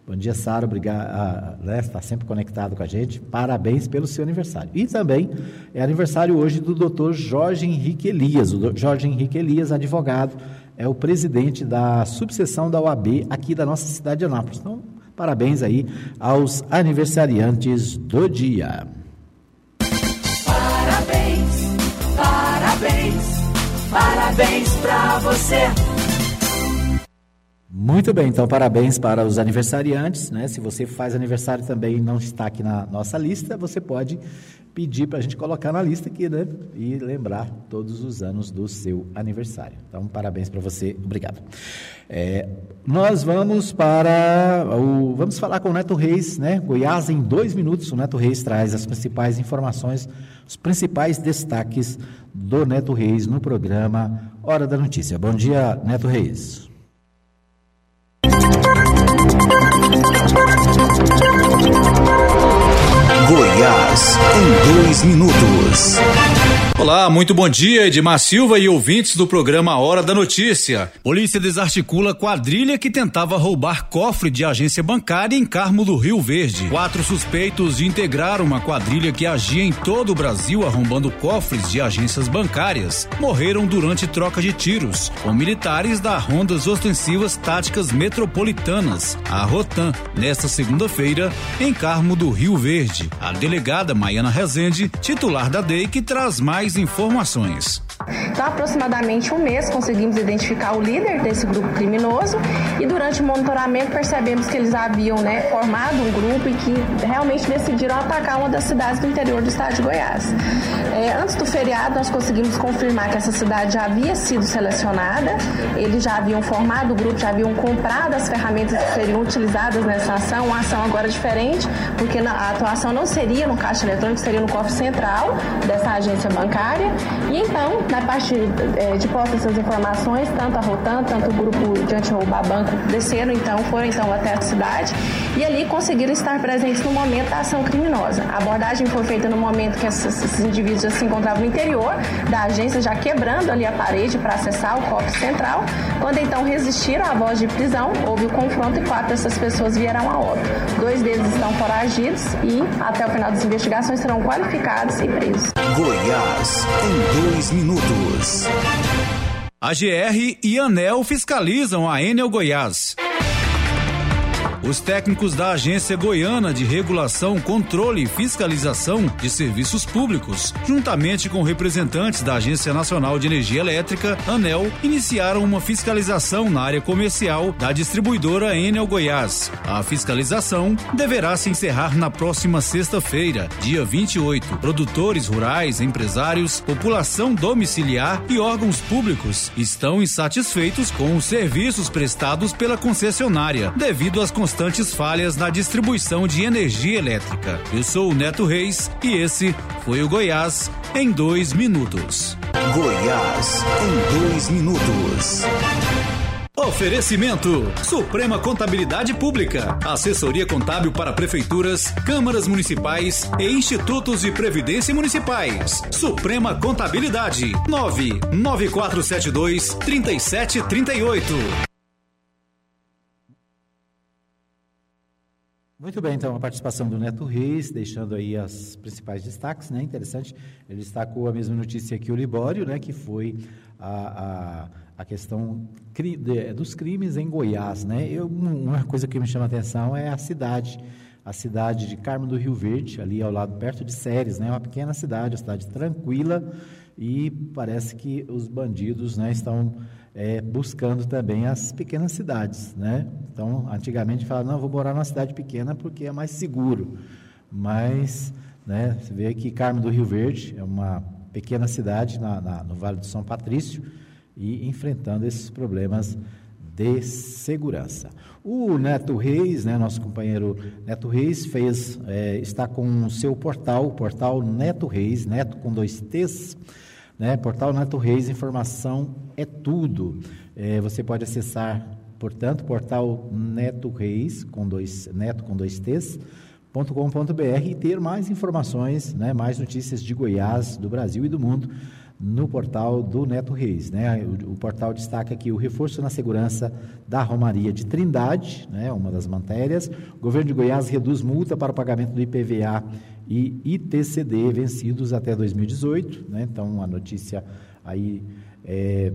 Bom dia, Sara. Obrigado. Né, está sempre conectado com a gente. Parabéns pelo seu aniversário. E também é aniversário hoje do doutor Jorge Henrique Elias. O Jorge Henrique Elias, advogado, é o presidente da subseção da OAB aqui da nossa cidade de Anápolis. Então, parabéns aí aos aniversariantes do dia. Parabéns, parabéns, parabéns para você. Muito bem, então parabéns para os aniversariantes. Né? Se você faz aniversário também e não está aqui na nossa lista, você pode pedir para a gente colocar na lista aqui né? e lembrar todos os anos do seu aniversário. Então, parabéns para você, obrigado. É, nós vamos para o. Vamos falar com o Neto Reis, né? Goiás em dois minutos. O Neto Reis traz as principais informações, os principais destaques do Neto Reis no programa Hora da Notícia. Bom dia, Neto Reis. Goiás em dois minutos. Olá, muito bom dia, Edmar Silva e ouvintes do programa Hora da Notícia. Polícia desarticula quadrilha que tentava roubar cofre de agência bancária em Carmo do Rio Verde. Quatro suspeitos de integrar uma quadrilha que agia em todo o Brasil arrombando cofres de agências bancárias morreram durante troca de tiros com militares da Rondas Ostensivas Táticas Metropolitanas, a Rotan, nesta segunda-feira, em Carmo do Rio Verde. A delegada Maiana Rezende, titular da DEI, que traz mais informações. Então, aproximadamente um mês conseguimos identificar o líder desse grupo criminoso e durante o monitoramento percebemos que eles haviam né, formado um grupo e que realmente decidiram atacar uma das cidades do interior do estado de Goiás. É, antes do feriado, nós conseguimos confirmar que essa cidade já havia sido selecionada, eles já haviam formado o grupo, já haviam comprado as ferramentas que seriam utilizadas nessa ação, uma ação agora diferente, porque a atuação não seria no caixa eletrônico, seria no cofre central dessa agência bancária. E então, na parte é, de posse dessas informações, tanto a Rotan, tanto o grupo de anti-roubar banco desceram então, foram então até a cidade e ali conseguiram estar presentes no momento da ação criminosa. A abordagem foi feita no momento que esses, esses indivíduos já se encontravam no interior da agência, já quebrando ali a parede para acessar o cofre central. Quando então resistiram à voz de prisão, houve o confronto e quatro dessas pessoas vieram a óbito. Dois deles estão foragidos e, até o final das investigações, serão qualificados e presos. Goiás, em dois minutos. A GR e ANEL fiscalizam a Enel Goiás. Os técnicos da Agência Goiana de Regulação, Controle e Fiscalização de Serviços Públicos, juntamente com representantes da Agência Nacional de Energia Elétrica, ANEL, iniciaram uma fiscalização na área comercial da distribuidora Enel Goiás. A fiscalização deverá se encerrar na próxima sexta-feira, dia 28. Produtores rurais, empresários, população domiciliar e órgãos públicos estão insatisfeitos com os serviços prestados pela concessionária, devido às constantes falhas na distribuição de energia elétrica. Eu sou o Neto Reis e esse foi o Goiás em dois minutos. Goiás em dois minutos. Oferecimento: Suprema Contabilidade Pública, assessoria contábil para prefeituras, câmaras municipais e institutos de previdência municipais. Suprema Contabilidade 99472 3738. Muito bem, então, a participação do Neto Reis, deixando aí as principais destaques, né? Interessante, ele destacou a mesma notícia que o Libório, né? Que foi a, a, a questão dos crimes em Goiás, né? Eu, uma coisa que me chama a atenção é a cidade, a cidade de Carmo do Rio Verde, ali ao lado, perto de Séries, né? Uma pequena cidade, uma cidade tranquila e parece que os bandidos, né? Estão é, buscando também as pequenas cidades, né? Então, antigamente falava, não, vou morar numa cidade pequena porque é mais seguro. Mas, né, você vê que Carmo do Rio Verde é uma pequena cidade na, na, no Vale do São Patrício e enfrentando esses problemas de segurança. O Neto Reis, né, nosso companheiro Neto Reis, fez, é, está com o seu portal, o portal Neto Reis, Neto com dois T's, né? Portal Neto Reis, informação é tudo. É, você pode acessar, portanto, portal Neto Reis, com dois, neto com dois T's, .com.br e ter mais informações, né, mais notícias de Goiás, do Brasil e do mundo no portal do Neto Reis. Né? O, o, portal destaca aqui o reforço na segurança da Romaria de Trindade, né, uma das matérias. O governo de Goiás reduz multa para o pagamento do IPVA e ITCD vencidos até 2018, né? Então, a notícia aí é,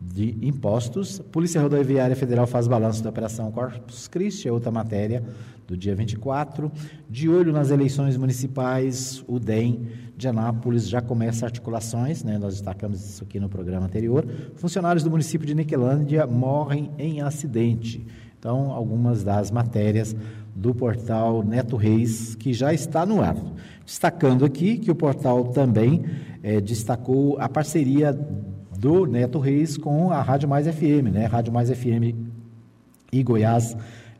de impostos. Polícia Rodoviária Federal faz balanço da Operação Corpus Christi, é outra matéria do dia 24. De olho nas eleições municipais, o DEM de Anápolis já começa articulações, né? nós destacamos isso aqui no programa anterior. Funcionários do município de Niquelândia morrem em acidente. Então, algumas das matérias do portal Neto Reis, que já está no ar. Destacando aqui que o portal também é, destacou a parceria do Neto Reis com a Rádio Mais FM, né? Rádio Mais FM e Goiás,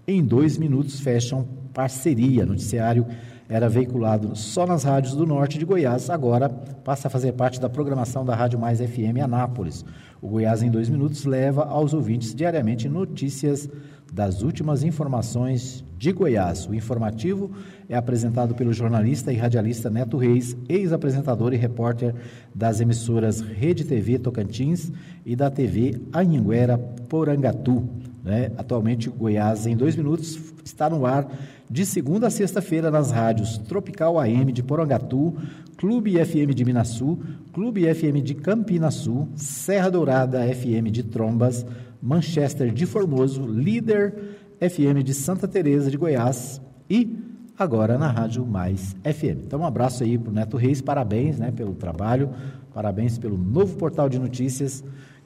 em dois minutos, fecham parceria. Noticiário era veiculado só nas rádios do norte de Goiás, agora passa a fazer parte da programação da Rádio Mais FM Anápolis. O Goiás em dois minutos leva aos ouvintes diariamente notícias das últimas informações de Goiás. O informativo é apresentado pelo jornalista e radialista Neto Reis, ex-apresentador e repórter das emissoras Rede TV Tocantins e da TV Anhanguera Porangatu. Né? Atualmente, Goiás em dois minutos está no ar de segunda a sexta-feira nas rádios Tropical AM de Porangatu, Clube FM de Minasul, Clube FM de Campinasul, Serra Dourada FM de Trombas, Manchester de Formoso, Líder FM de Santa Teresa de Goiás e agora na Rádio Mais FM. Então um abraço aí para o Neto Reis, parabéns né, pelo trabalho, parabéns pelo novo portal de notícias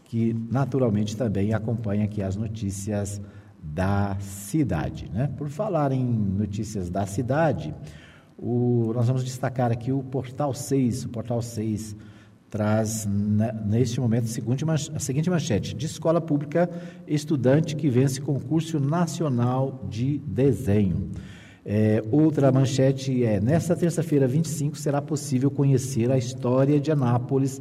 que naturalmente também acompanha aqui as notícias da cidade. Né? Por falar em notícias da cidade, o, nós vamos destacar aqui o Portal 6. O Portal 6 traz, né, neste momento, a seguinte, manchete: de escola pública, estudante que vence concurso nacional de desenho. É, outra manchete é: nesta terça-feira, 25, será possível conhecer a história de Anápolis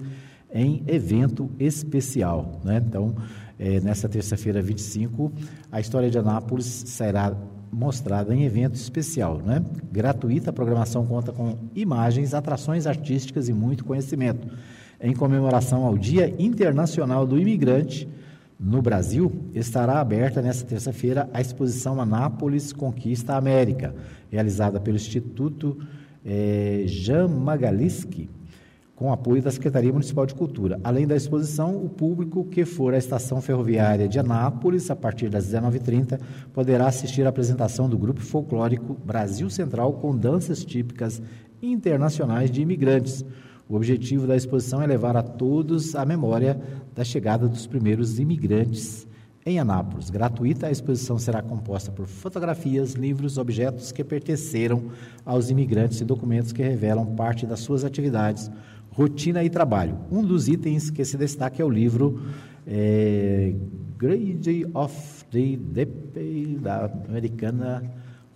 em evento especial. Né? Então, é, nesta terça-feira, 25, a história de Anápolis será mostrada em evento especial, né? Gratuita, a programação conta com imagens, atrações artísticas e muito conhecimento. Em comemoração ao Dia Internacional do Imigrante, no Brasil, estará aberta nesta terça-feira a exposição Anápolis Conquista América, realizada pelo Instituto eh, Jean Magaliski, com apoio da Secretaria Municipal de Cultura. Além da exposição, o público que for à estação ferroviária de Anápolis, a partir das 19h30, poderá assistir à apresentação do grupo folclórico Brasil Central com danças típicas internacionais de imigrantes. O objetivo da exposição é levar a todos a memória da chegada dos primeiros imigrantes em Anápolis. Gratuita, a exposição será composta por fotografias, livros, objetos que pertenceram aos imigrantes e documentos que revelam parte das suas atividades, rotina e trabalho. Um dos itens que se destaca é o livro é, Grade of the Depe, da americana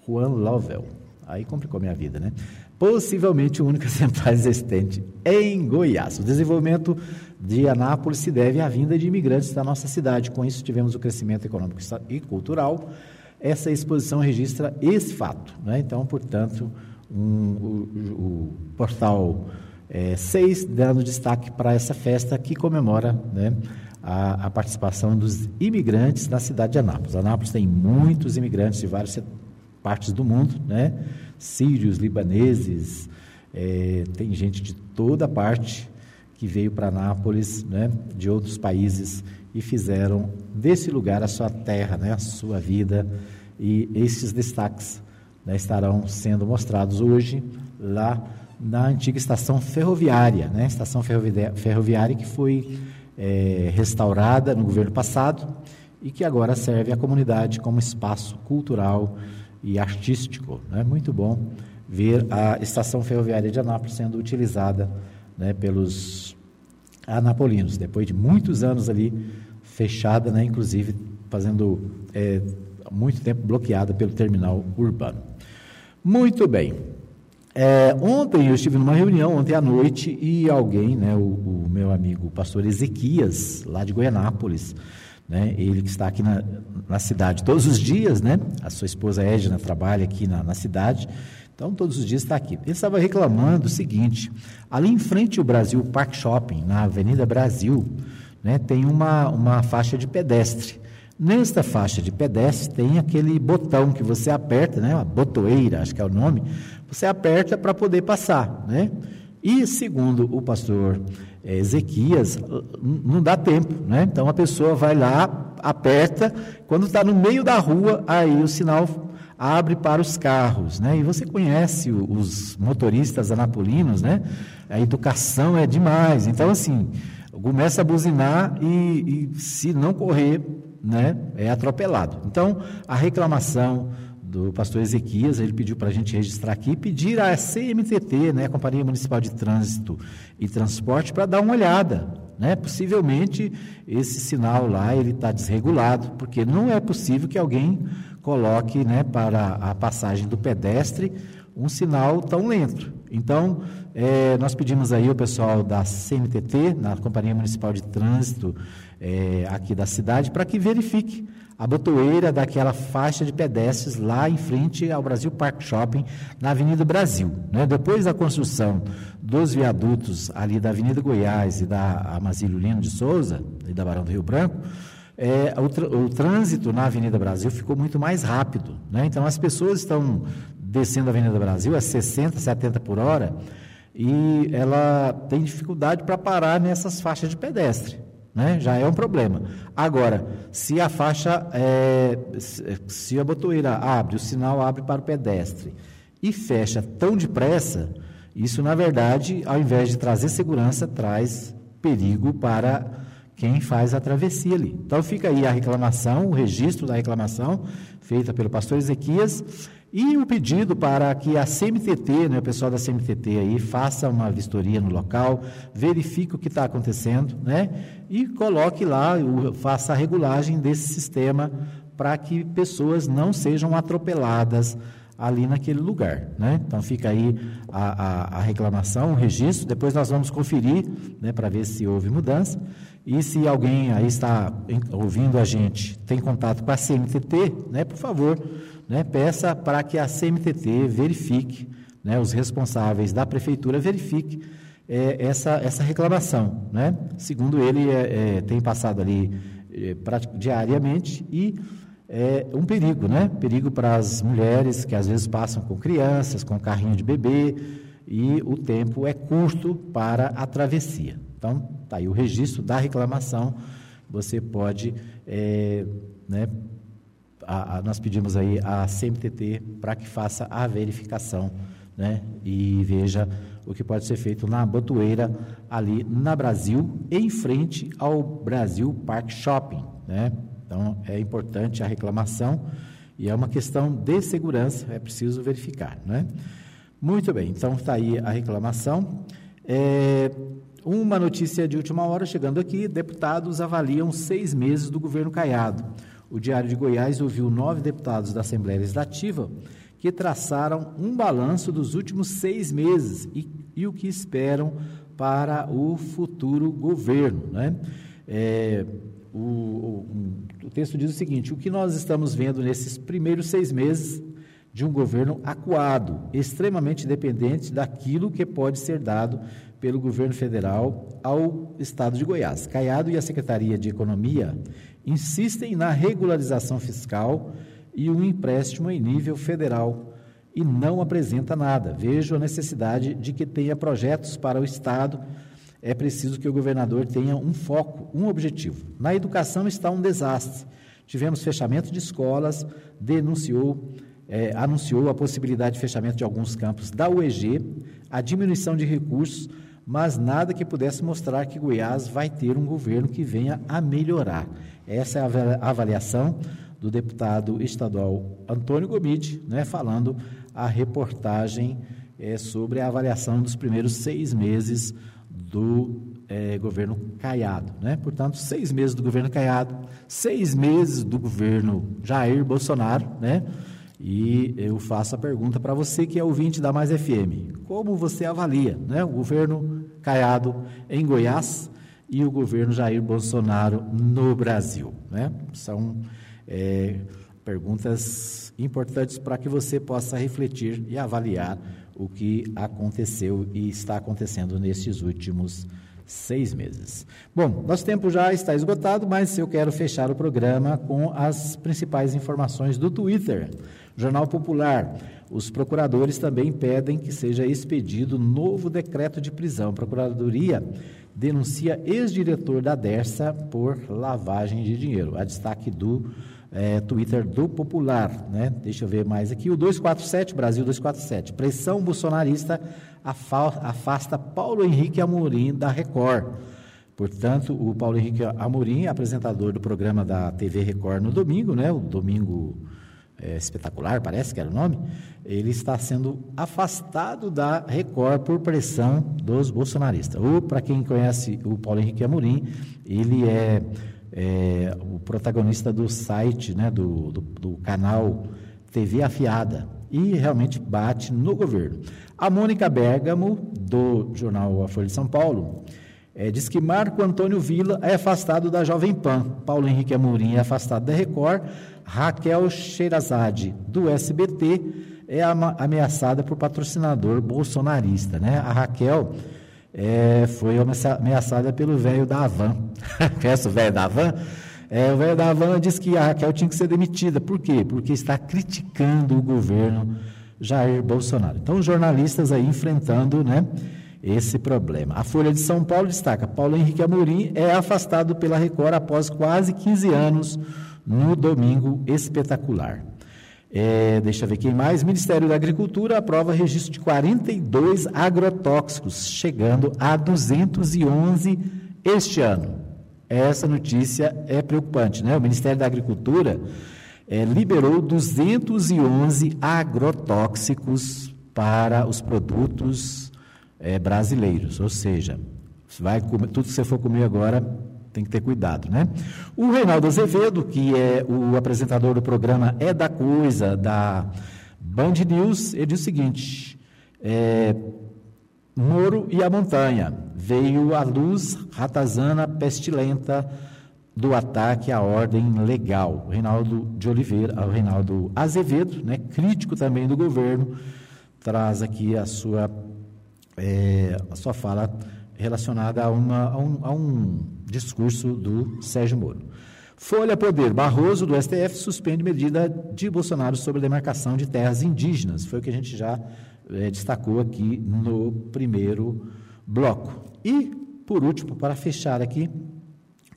Juan Lovell. Aí complicou minha vida, né? Possivelmente o único exemplar existente em Goiás. O desenvolvimento de Anápolis se deve à vinda de imigrantes da nossa cidade. Com isso, tivemos o crescimento econômico e cultural. Essa exposição registra esse fato. Né? Então, portanto, um, o, o, portal 6 é, dando destaque para essa festa que comemora né, a, a, participação dos imigrantes na cidade de Anápolis. Anápolis tem muitos imigrantes de várias partes do mundo, né? sírios, libaneses, é, tem gente de toda parte que veio para Anápolis, né, de outros países e fizeram desse lugar a sua terra, né, a sua vida. E esses destaques né, estarão sendo mostrados hoje lá na antiga estação ferroviária, né, estação ferroviária que foi é, restaurada no governo passado e que agora serve à comunidade como espaço cultural e artístico. É né? muito bom ver a estação ferroviária de Anápolis sendo utilizada né, pelos anapolinos, depois de muitos anos ali fechada, né, inclusive fazendo é, muito tempo bloqueada pelo terminal urbano. Muito bem. É, ontem eu estive numa reunião, ontem à noite, e alguém, né, o, o meu amigo o pastor Ezequias, lá de Goianápolis, né? Ele que está aqui na, na cidade todos os dias, né? A sua esposa Edna trabalha aqui na, na cidade, então todos os dias está aqui. Ele estava reclamando o seguinte: ali em frente ao Brasil Park Shopping, na Avenida Brasil, né, tem uma, uma faixa de pedestre. Nesta faixa de pedestre tem aquele botão que você aperta, né, uma botoeira, acho que é o nome, você aperta para poder passar, né? E segundo o pastor é, Ezequias, não dá tempo, né? Então a pessoa vai lá, aperta, quando está no meio da rua, aí o sinal abre para os carros, né? E você conhece os motoristas anapolinos, né? A educação é demais. Então, assim, começa a buzinar e, e se não correr, né? É atropelado. Então, a reclamação do pastor Ezequias, ele pediu para a gente registrar aqui, pedir à CMTT, né, Companhia Municipal de Trânsito e Transporte, para dar uma olhada. Né? Possivelmente esse sinal lá ele está desregulado, porque não é possível que alguém coloque né, para a passagem do pedestre um sinal tão lento. Então, é, nós pedimos aí ao pessoal da CMTT, na Companhia Municipal de Trânsito é, aqui da cidade, para que verifique a botoeira daquela faixa de pedestres lá em frente ao Brasil Park Shopping, na Avenida Brasil. Né? Depois da construção dos viadutos ali da Avenida Goiás e da Amazílio Lino de Souza, e da Barão do Rio Branco, é, o, tr o, trânsito na Avenida Brasil ficou muito mais rápido. Né? Então, as pessoas estão descendo a Avenida Brasil a 60, 70 por hora e ela tem dificuldade para parar nessas faixas de pedestre né? já é um problema. Agora, se a faixa, é, se a botoeira abre, o sinal abre para o pedestre e fecha tão depressa, isso na verdade, ao invés de trazer segurança, traz perigo para quem faz a travessia ali. Então fica aí a reclamação, o registro da reclamação feita pelo pastor Ezequias e o pedido para que a CMTT, né, o pessoal da CMTT aí, faça uma vistoria no local, verifique o que está acontecendo, né, e coloque lá, faça a regulagem desse sistema para que pessoas não sejam atropeladas ali naquele lugar. Né? Então fica aí a, a, a reclamação, o registro, depois nós vamos conferir né, para ver se houve mudança. E se alguém aí está ouvindo a gente, tem contato com a CMTT, né, por favor, né, peça para que a CMTT verifique, né, os responsáveis da prefeitura verifique é, essa, essa reclamação. Né? Segundo ele, é, é, tem passado ali é, diariamente e é um perigo, né? Perigo para as mulheres que às vezes passam com crianças, com carrinho de bebê e o tempo é curto para a travessia. Então, está aí o registro da reclamação. Você pode é, né, a, a, nós pedimos aí a CMTT para que faça a verificação né, e veja o que pode ser feito na botoeira ali na Brasil, em frente ao Brasil Park Shopping. Né? Então, é importante a reclamação e é uma questão de segurança, é preciso verificar. Né? Muito bem, então está aí a reclamação. É, uma notícia de última hora chegando aqui: deputados avaliam seis meses do governo Caiado. O Diário de Goiás ouviu nove deputados da Assembleia Legislativa que traçaram um balanço dos últimos seis meses e, e o que esperam para o futuro governo. Né? É, o, o, o texto diz o seguinte: o que nós estamos vendo nesses primeiros seis meses de um governo acuado, extremamente dependente daquilo que pode ser dado pelo governo federal ao estado de Goiás. Caiado e a Secretaria de Economia insistem na regularização fiscal e um empréstimo em nível federal e não apresenta nada. Vejo a necessidade de que tenha projetos para o Estado. É preciso que o governador tenha um foco, um objetivo. Na educação está um desastre. Tivemos fechamento de escolas, denunciou, é, anunciou a possibilidade de fechamento de alguns campos da UEG, a diminuição de recursos, mas nada que pudesse mostrar que Goiás vai ter um governo que venha a melhorar. Essa é a avaliação do deputado estadual Antônio Gomide, né, falando a reportagem é, sobre a avaliação dos primeiros seis meses do é, governo Caiado. Né? Portanto, seis meses do governo Caiado, seis meses do governo Jair Bolsonaro, né? E eu faço a pergunta para você que é ouvinte da Mais FM: como você avalia né, o governo Caiado em Goiás e o governo Jair Bolsonaro no Brasil. Né? São é, perguntas importantes para que você possa refletir e avaliar o que aconteceu e está acontecendo nestes últimos seis meses. Bom, nosso tempo já está esgotado, mas eu quero fechar o programa com as principais informações do Twitter. Jornal Popular. Os procuradores também pedem que seja expedido novo decreto de prisão. Procuradoria denuncia ex-diretor da Dersa por lavagem de dinheiro. A destaque do é, Twitter do Popular. Né? Deixa eu ver mais aqui. O 247, Brasil 247. Pressão bolsonarista afasta Paulo Henrique Amorim da Record. Portanto, o Paulo Henrique Amorim, apresentador do programa da TV Record no domingo, né? o domingo é, espetacular, parece que era o nome, ele está sendo afastado da Record por pressão dos bolsonaristas. Ou, para quem conhece o Paulo Henrique Amorim, ele é, é, o protagonista do site, né, do, do, do canal TV Afiada, e realmente bate no governo. A Mônica Bergamo, do jornal A Folha de São Paulo, É, diz que Marco Antônio Vila é afastado da Jovem Pan, Paulo Henrique Amorim é afastado da Record, Raquel Xerazade, do SBT, é ameaçada por patrocinador bolsonarista. Né? A Raquel é, foi ameaçada pelo velho da Havan. Conhece o velho da Havan? É, o velho da Havan disse que a Raquel tinha que ser demitida. Por quê? Porque está criticando o governo Jair Bolsonaro. Então, os jornalistas aí enfrentando né, esse problema. A Folha de São Paulo destaca: Paulo Henrique Amorim é afastado pela Record após quase 15 anos no Domingo Espetacular. É, deixa eu ver quem mais. Ministério da Agricultura aprova registro de 42 agrotóxicos, chegando a 211 este ano. Essa notícia é preocupante, né? O Ministério da Agricultura é, liberou 211 agrotóxicos para os produtos é, brasileiros, ou seja, vai comer, tudo que você for comer agora tem que ter cuidado, né? O Reinaldo Azevedo, que é o apresentador do programa É da Coisa, da Band News, ele diz o seguinte: é, Moro e a Montanha, veio à luz ratazana pestilenta do ataque à ordem legal. O Reinaldo de Oliveira, o Reinaldo Azevedo, né, crítico também do governo, traz aqui a sua, é, a sua fala relacionada a, uma, a, um, a um discurso do Sérgio Moro. Folha Poder. Barroso, do STF, suspende medida de Bolsonaro sobre a demarcação de terras indígenas. Foi o que a gente já é, destacou aqui no primeiro bloco. E, por último, para fechar aqui,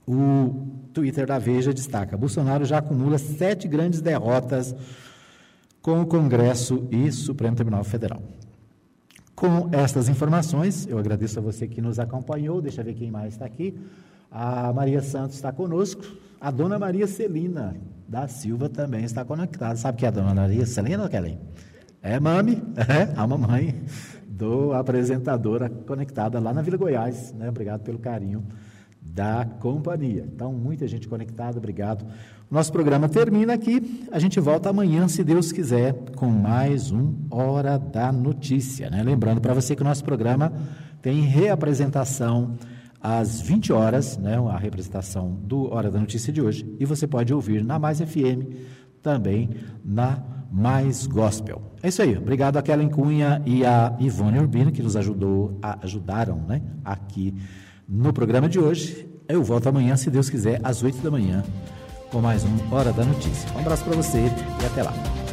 o Twitter da Veja destaca: Bolsonaro já acumula sete grandes derrotas com o Congresso e Supremo Tribunal Federal. Com estas informações, eu agradeço a você que nos acompanhou. Deixa eu ver quem mais está aqui. A Maria Santos está conosco. A dona Maria Celina da Silva também está conectada. Sabe que é a dona Maria Celina, Kellen? É mami, é a mamãe do apresentadora conectada lá na Vila Goiás. Né? Obrigado pelo carinho da companhia. Então, muita gente conectada, obrigado. Nosso programa termina aqui. A gente volta amanhã, se Deus quiser, com mais um Hora da Notícia. Né? Lembrando para você que o nosso programa tem reapresentação às 20 horas, né, a representação do Hora da Notícia de hoje, e você pode ouvir na Mais FM, também na Mais Gospel. É isso aí. Obrigado a Kellen Cunha e a Ivone Urbino, que nos ajudou, a, ajudaram né, aqui no programa de hoje. Eu volto amanhã, se Deus quiser, às 8 da manhã, com mais um Hora da Notícia. Um abraço para você e até lá.